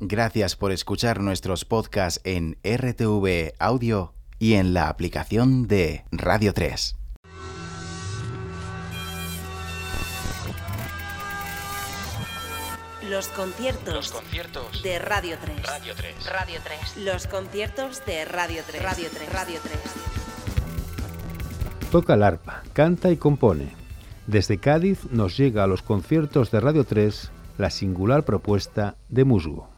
Gracias por escuchar nuestros podcasts en RTV Audio y en la aplicación de Radio 3. Los conciertos, de Radio 3. Radio 3. Los conciertos de Radio 3. Radio 3. Radio 3. Toca el arpa, canta y compone. Desde Cádiz nos llega a los conciertos de Radio 3 la singular propuesta de Musgo.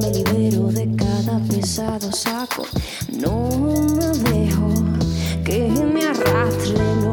Me libero de cada pesado saco. No me dejo que me arrastre.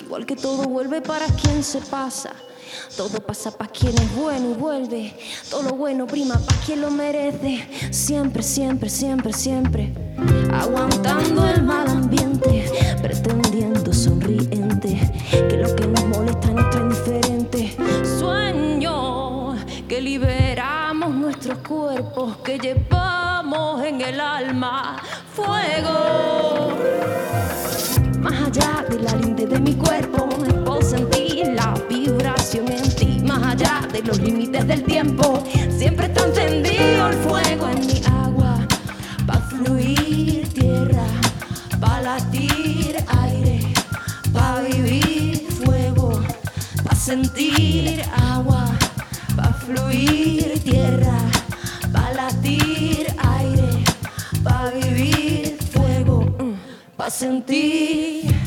Igual que todo vuelve para quien se pasa. Todo pasa para quien es bueno y vuelve. Todo lo bueno prima para quien lo merece. Siempre, siempre, siempre, siempre. Aguantando el mal ambiente, pretendiendo sonriente. Que lo que nos molesta es nuestra indiferente. Sueño que liberamos nuestros cuerpos, que llevamos en el alma fuego. Allá de la linde de mi cuerpo, puedo sentir la vibración en ti. Más allá de los límites del tiempo, siempre está encendido el fuego en mi agua. Pa' fluir tierra, pa' latir aire, pa' vivir fuego, pa' sentir agua, pa' fluir tierra, pa' latir aire, pa' vivir fuego, mm, pa' sentir.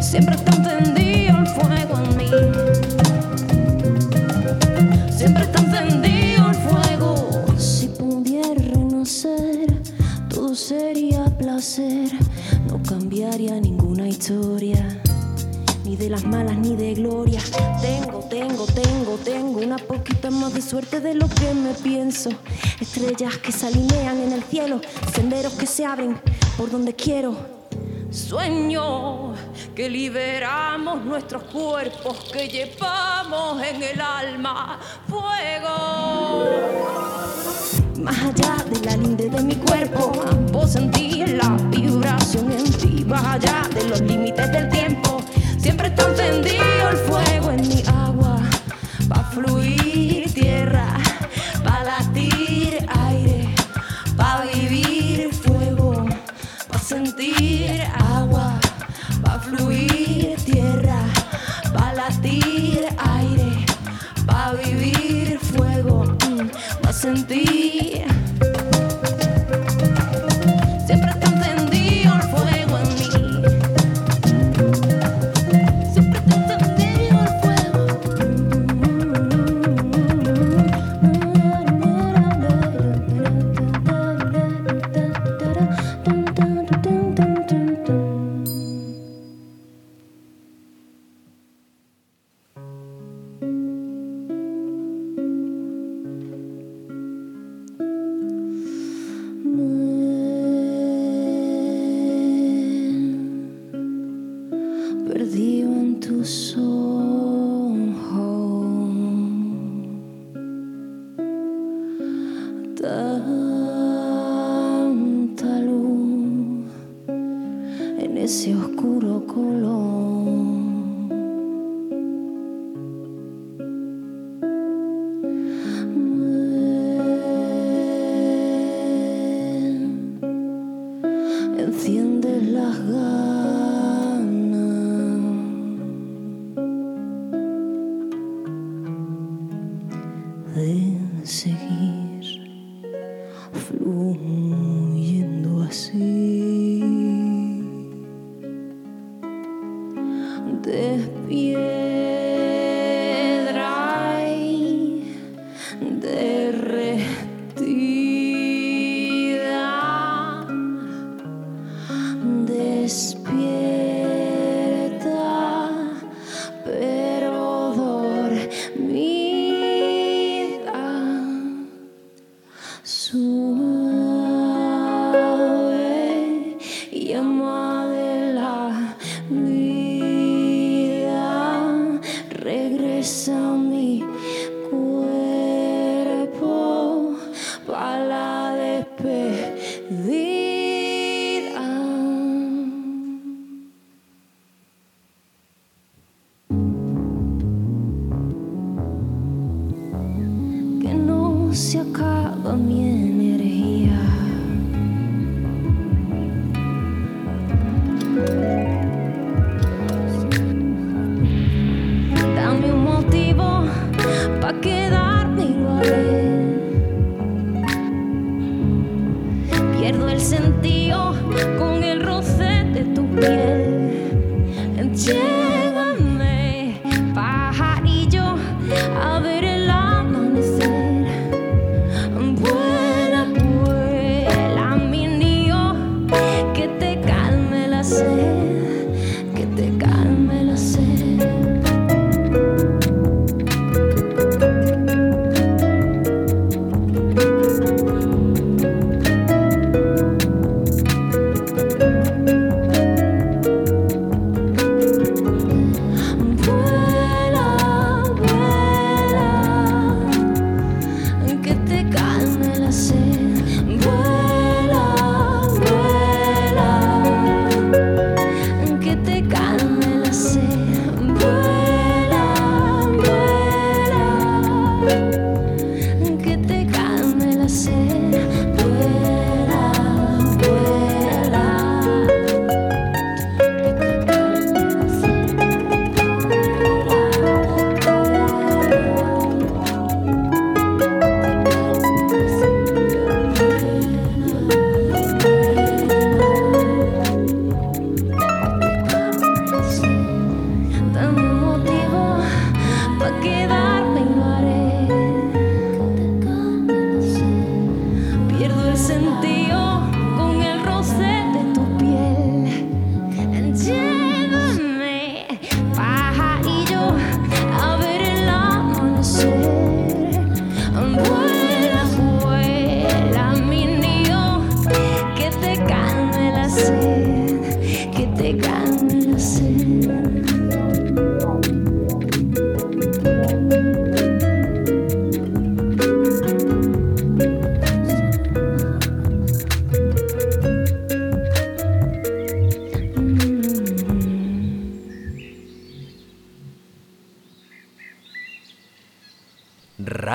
Siempre está encendido el fuego en mí. Siempre está encendido el fuego. Si pudiera renacer, todo sería placer. No cambiaría ninguna historia. De las malas ni de gloria. Tengo, tengo, tengo, tengo una poquita más de suerte de lo que me pienso. Estrellas que se alinean en el cielo, senderos que se abren por donde quiero. Sueño que liberamos nuestros cuerpos, que llevamos en el alma fuego. Más allá de la linde de mi cuerpo, puedo sentir la vibración en ti. Más allá de los límites del tiempo, siempre está encendido el fuego en mi agua. Pa' fluir Tanta luz en ese oscuro color.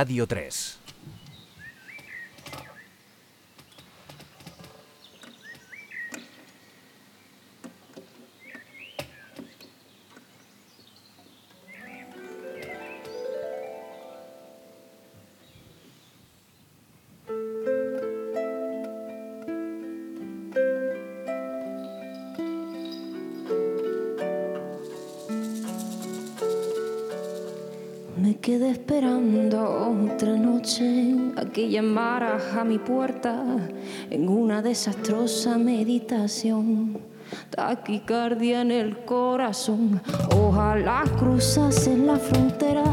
Radio 3. Noche a que llamaras a mi puerta en una desastrosa meditación. Taquicardia en el corazón, ojalá cruzases la frontera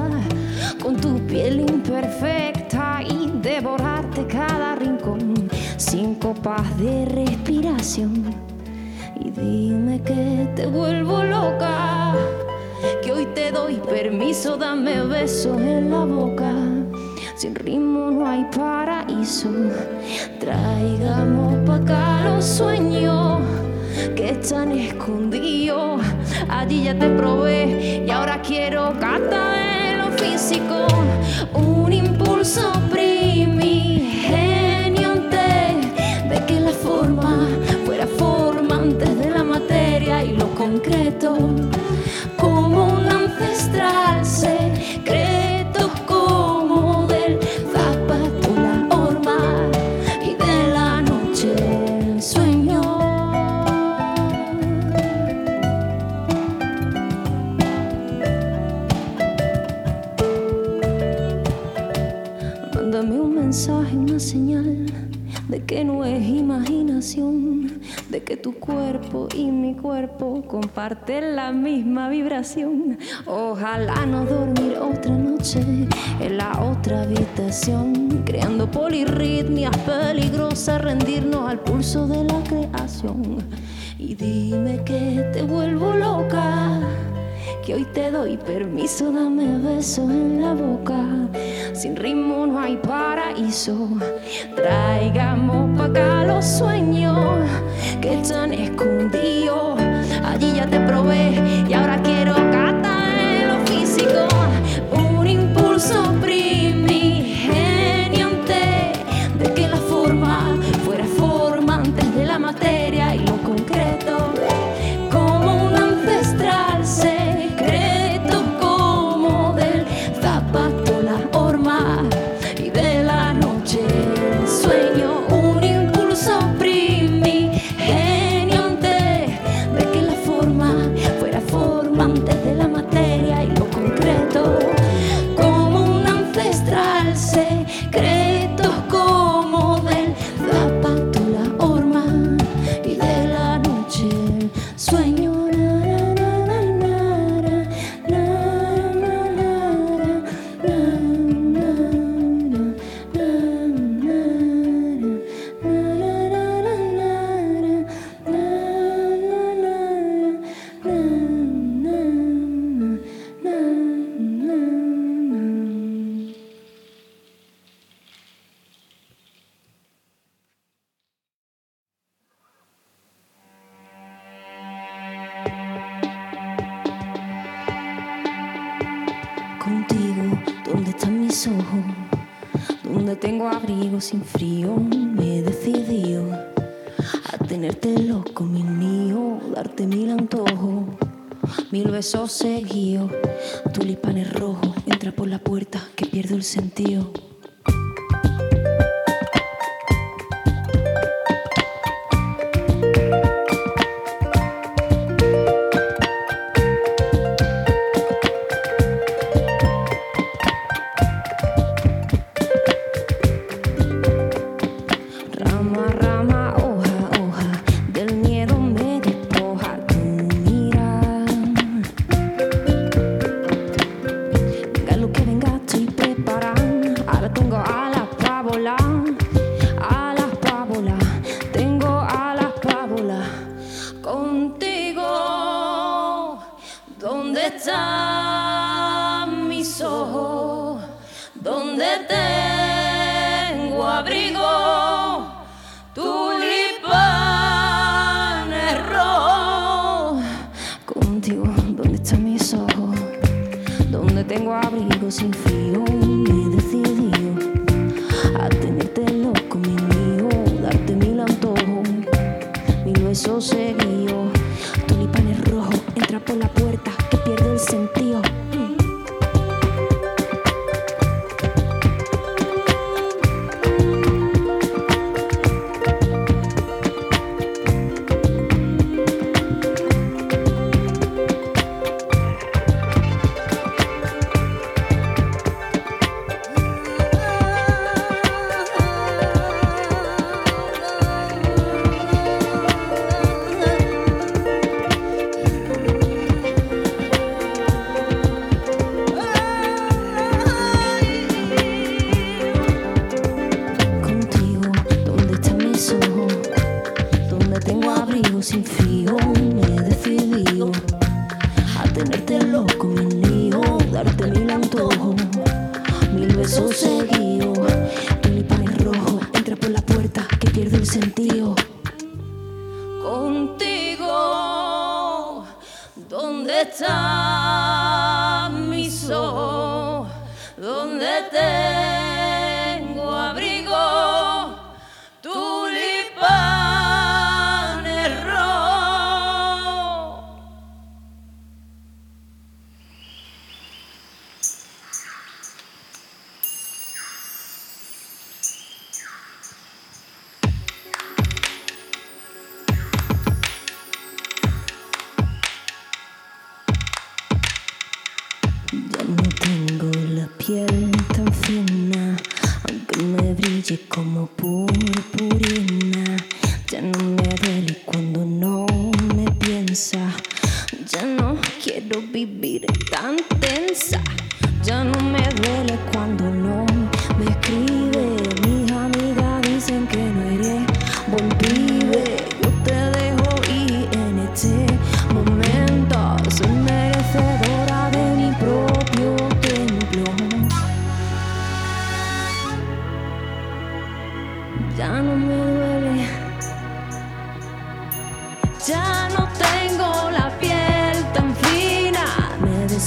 con tu piel imperfecta y devorarte cada rincón sin copas de respiración. Y dime que te vuelvo loca que hoy te doy permiso, dame besos en la boca. Sin ritmo no hay paraíso. Traigamos pa' acá los sueños que están escondidos. Allí ya te probé y ahora quiero cata en lo físico. Un impulso primigenio mensaje una señal de que no es imaginación, de que tu cuerpo y mi cuerpo comparten la misma vibración. Ojalá no dormir otra noche en la otra habitación, creando polirritmias peligrosas, rendirnos al pulso de la creación. Y dime que te vuelvo loca que hoy te doy permiso, dame besos en la boca. Sin ritmo no hay paraíso. Traigamos pa' acá los sueños que están escondidos. Allí ya te probé y ahora quiero ¿dónde están mis ojos? Donde tengo abrigo sin frío, me he decidido a tenerte loco, mi mío, darte mil antojos, mil besos seguidos, tulipanes rojos, entra por la puerta que pierdo el sentido. eu sem fio.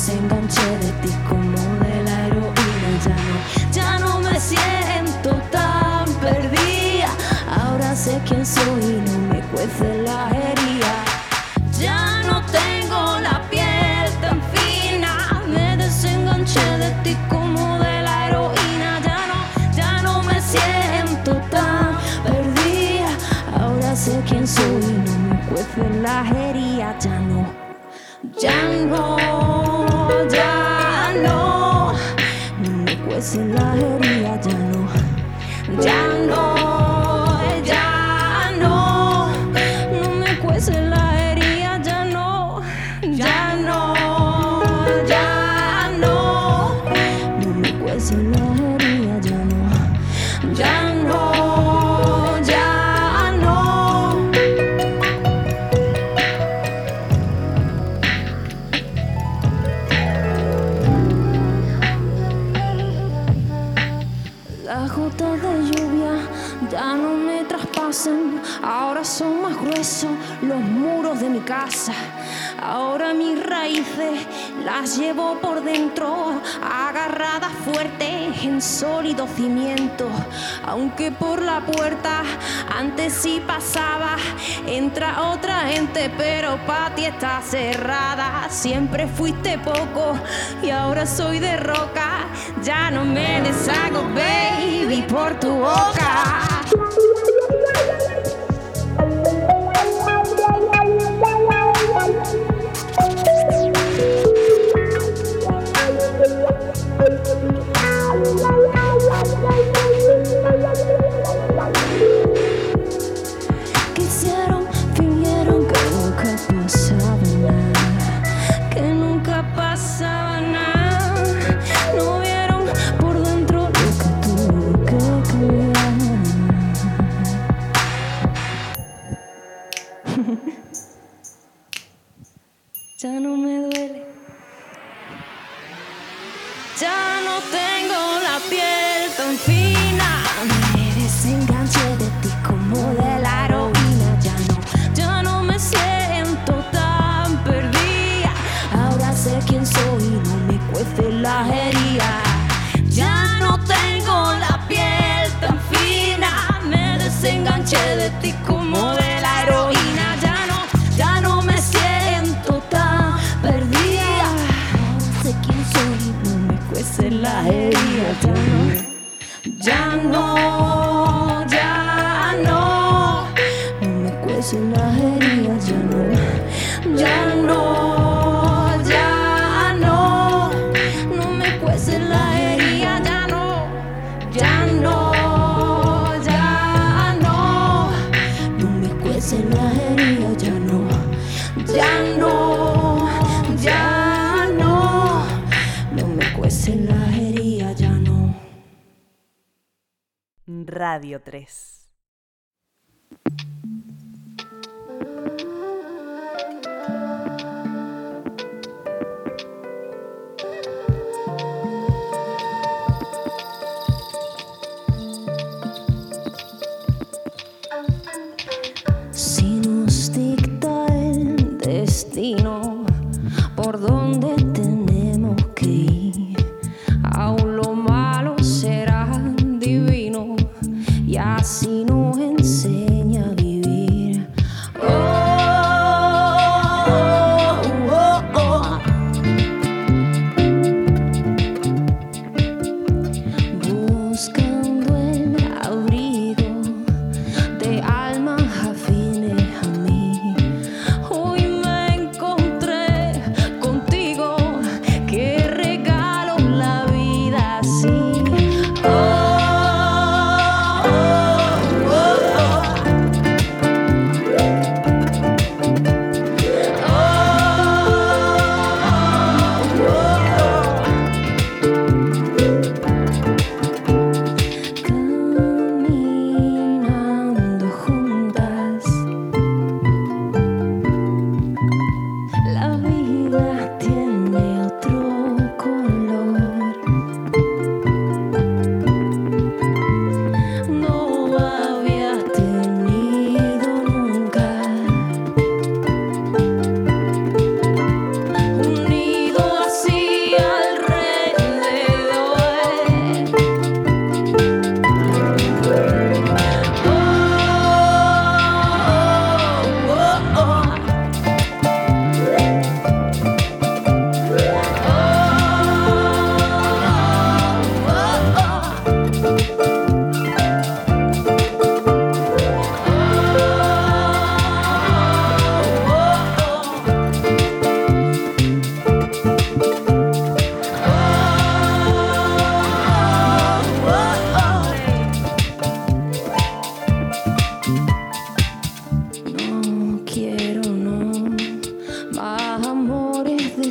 desenganché de ti como de la heroína. Ya no, ya no me siento tan perdida. Ahora sé quién soy y no me cuece la herida. Ya no tengo la piel tan fina. Me desenganché de ti como de la heroína. Ya no, ya no me siento tan perdida. Ahora sé quién soy y no me cuece la herida. Ya no. Selalu los muros de mi casa. Ahora mis raíces las llevo por dentro, agarradas fuertes en sólidos cimientos. Aunque por la puerta antes sí pasaba, entra otra gente, pero para ti está cerrada. Siempre fuiste poco y ahora soy de roca. Ya no me deshago, baby, por tu boca. Radio 3.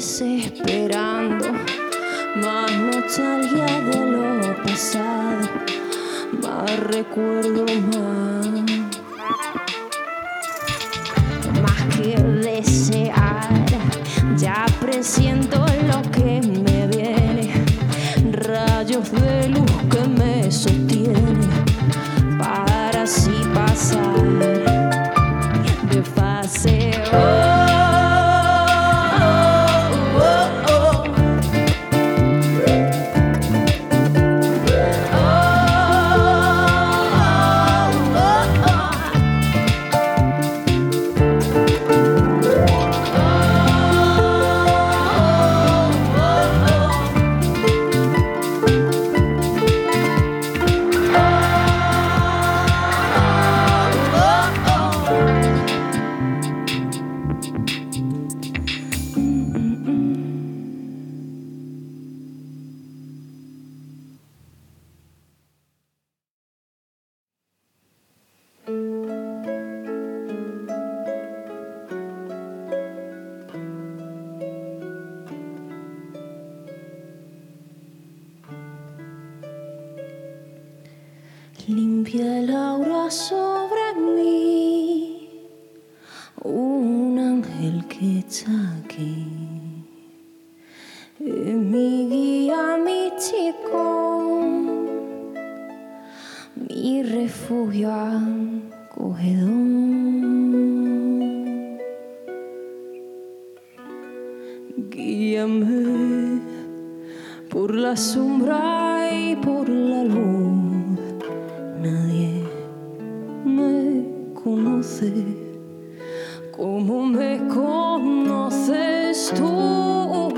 desesperando. Más nostalgia de lo pasado, más recuerdo más. conoce como me conoces tú.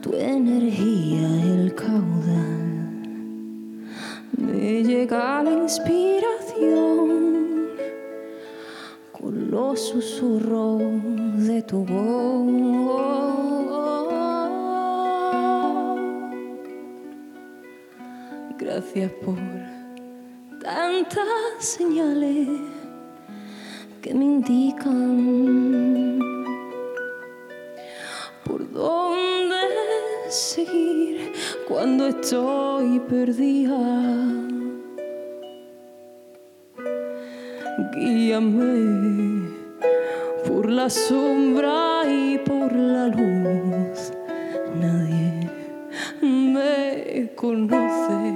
tu energía el caudal. Me llega la inspiración con los susurros de tu voz. Gracias por tantas señales que me indican cuando estoy perdida. Guíame por la sombra y por la luz. Nadie me conoce.